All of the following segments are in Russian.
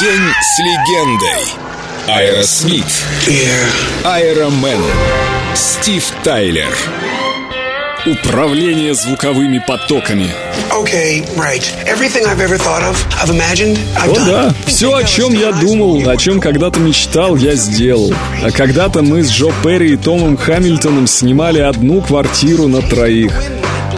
День с легендой. Аэросмит. Аэромен. Стив Тайлер. Управление звуковыми потоками. Okay, right. Everything I've ever thought of, I've imagined, I've done. О да, все, о чем я думал, о чем когда-то мечтал, я сделал. А когда-то мы с Джо Перри и Томом Хамильтоном снимали одну квартиру на троих.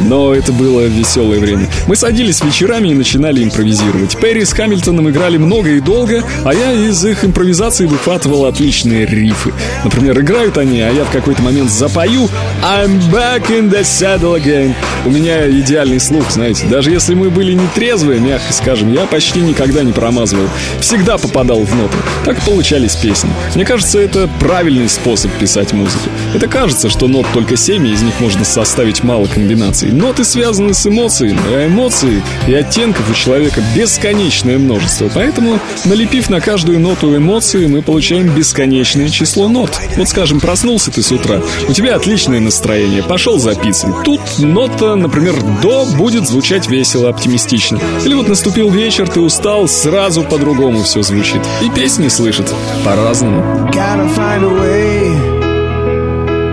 Но это было веселое время. Мы садились вечерами и начинали импровизировать. Перри с Хамильтоном играли много и долго, а я из их импровизации выхватывал отличные рифы. Например, играют они, а я в какой-то момент запою «I'm back in the saddle again». У меня идеальный слух, знаете. Даже если мы были не трезвые, мягко скажем, я почти никогда не промазывал. Всегда попадал в ноты. Так получались песни. Мне кажется, это правильный способ писать музыку. Это кажется, что нот только семь, и из них можно составить мало комбинаций. Ноты связаны с эмоциями, а эмоций и оттенков у человека бесконечное множество. Поэтому, налепив на каждую ноту эмоции, мы получаем бесконечное число нот. Вот, скажем, проснулся ты с утра, у тебя отличное настроение, пошел за пиццей. Тут нота, например, до будет звучать весело, оптимистично. Или вот наступил вечер, ты устал, сразу по-другому все звучит. И песни слышат по-разному.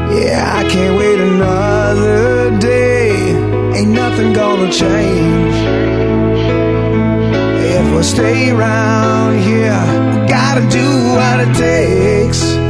Yeah, I can't wait another day. Ain't nothing gonna change. If we stay around here, we gotta do what it takes.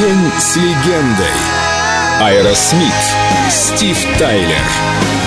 День с легендой. Аэросмит. Стив Тайлер.